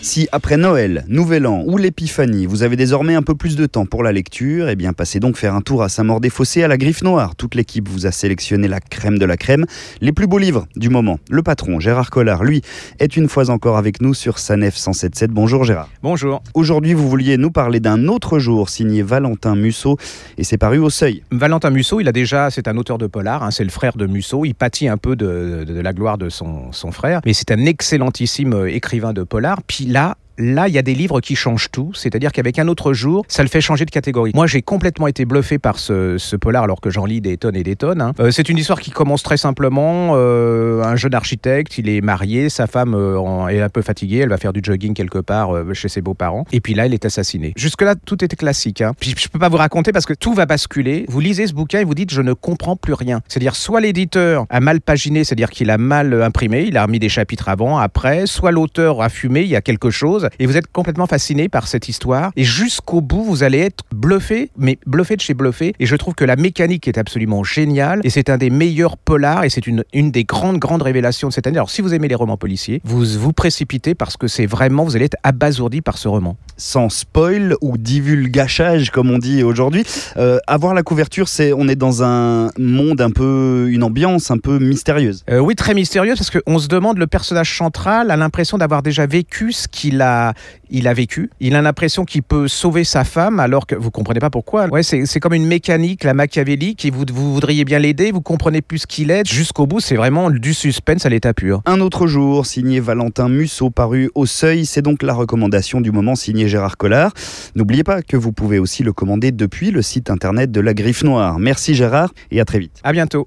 Si après Noël, Nouvel An ou l'Épiphanie, vous avez désormais un peu plus de temps pour la lecture, eh bien passez donc faire un tour à Saint-Maur-des-Fossés à la Griffe Noire. Toute l'équipe vous a sélectionné la crème de la crème, les plus beaux livres du moment. Le patron, Gérard Collard, lui, est une fois encore avec nous sur Sanef 177. Bonjour Gérard. Bonjour. Aujourd'hui, vous vouliez nous parler d'un autre jour signé Valentin Musso et c'est paru au Seuil. Valentin Musso, il a déjà, c'est un auteur de polar, hein, c'est le frère de Musso. Il pâtit un peu de, de- de la gloire de son, son frère, mais c'est un excellentissime euh, écrivain de polar. Puis là, Là, il y a des livres qui changent tout, c'est-à-dire qu'avec un autre jour, ça le fait changer de catégorie. Moi, j'ai complètement été bluffé par ce, ce polar alors que j'en lis des tonnes et des tonnes. hein. Euh, c'est une histoire qui commence très simplement. euh, un jeune architecte, il est marié, sa femme euh, est un peu fatiguée, elle va faire du jogging quelque part euh, chez ses beaux-parents, et puis là, elle est assassinée. Jusque-là, tout était classique. hein. Puis je peux pas vous raconter parce que tout va basculer. Vous lisez ce bouquin et vous dites, je ne comprends plus rien. C'est-à-dire, soit l'éditeur a mal paginé, c'est-à-dire qu'il a mal imprimé, il a remis des chapitres avant, après, soit l'auteur a fumé, il y a quelque chose, et vous êtes complètement fasciné par cette histoire. Et jusqu'au bout, vous allez être bluffé, mais bluffé de chez bluffé. Et je trouve que la mécanique est absolument géniale, et c'est un des meilleurs polars, et c'est une, une des grandes, grandes révélations de cette année. Alors, si vous aimez les romans policiers, vous vous précipitez parce que c'est vraiment, vous allez être abasourdi par ce roman. Sans spoil ou divulgachage, comme on dit aujourd'hui. Euh, avoir la couverture, c'est on est dans un monde un peu, une ambiance un peu mystérieuse. Euh, oui, très mystérieuse parce qu'on se demande, le personnage central a l'impression d'avoir déjà vécu ce qu'il a, il a vécu. Il a l'impression qu'il peut sauver sa femme alors que vous comprenez pas pourquoi. Ouais, c'est comme une mécanique, la machiavélique, et vous, vous voudriez bien l'aider, vous comprenez plus ce qu'il est. Jusqu'au bout, c'est vraiment du suspense à l'état pur. Un autre jour, signé Valentin Musso, paru au Seuil, c'est donc la recommandation du moment signé Gérard Collard. N'oubliez pas que vous pouvez aussi le commander depuis le site internet de la Griffe Noire. Merci Gérard et à très vite. À bientôt.